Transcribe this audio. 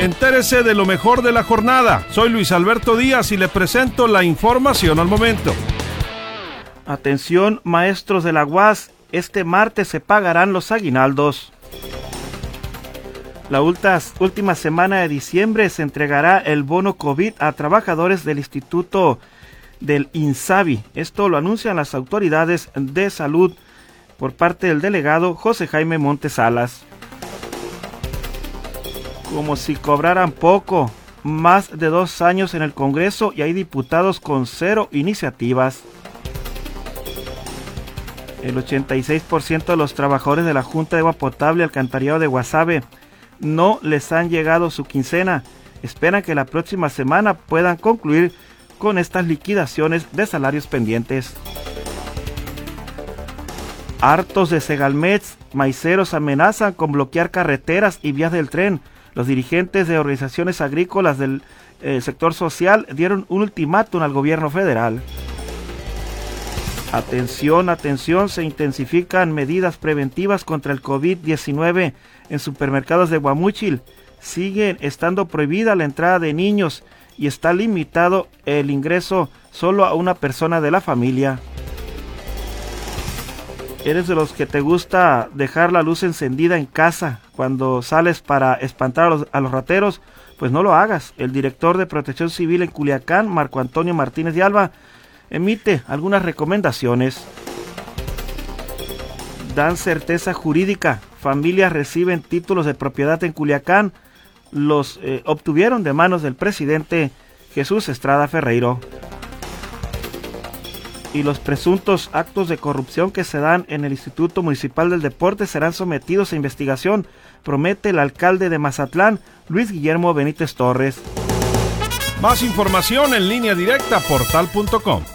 Entérese de lo mejor de la jornada. Soy Luis Alberto Díaz y le presento la información al momento. Atención, maestros de la UAS, este martes se pagarán los aguinaldos. La última semana de diciembre se entregará el bono COVID a trabajadores del Instituto del INSABI. Esto lo anuncian las autoridades de salud por parte del delegado José Jaime Montesalas. Como si cobraran poco, más de dos años en el Congreso y hay diputados con cero iniciativas. El 86% de los trabajadores de la Junta de Agua Potable Alcantarillado de Guasave no les han llegado su quincena. Esperan que la próxima semana puedan concluir con estas liquidaciones de salarios pendientes. Hartos de Segalmets, maiceros amenazan con bloquear carreteras y vías del tren. Los dirigentes de organizaciones agrícolas del eh, sector social dieron un ultimátum al gobierno federal. Atención, atención, se intensifican medidas preventivas contra el COVID-19 en supermercados de Guamúchil. Sigue estando prohibida la entrada de niños y está limitado el ingreso solo a una persona de la familia. ¿Eres de los que te gusta dejar la luz encendida en casa cuando sales para espantar a los, rateros? Pues no lo hagas. El director de Protección Civil en Culiacán, Marco Antonio Martínez de Alba, emite algunas recomendaciones. Dan certeza jurídica. Familias reciben títulos de propiedad en Culiacán. Los eh, obtuvieron de manos del presidente Jesús Estrada Ferreiro. Y los presuntos actos de corrupción que se dan en el Instituto Municipal del Deporte serán sometidos a investigación, promete el alcalde de Mazatlán, Luis Guillermo Benítez Torres. Más información en línea directa portal.com.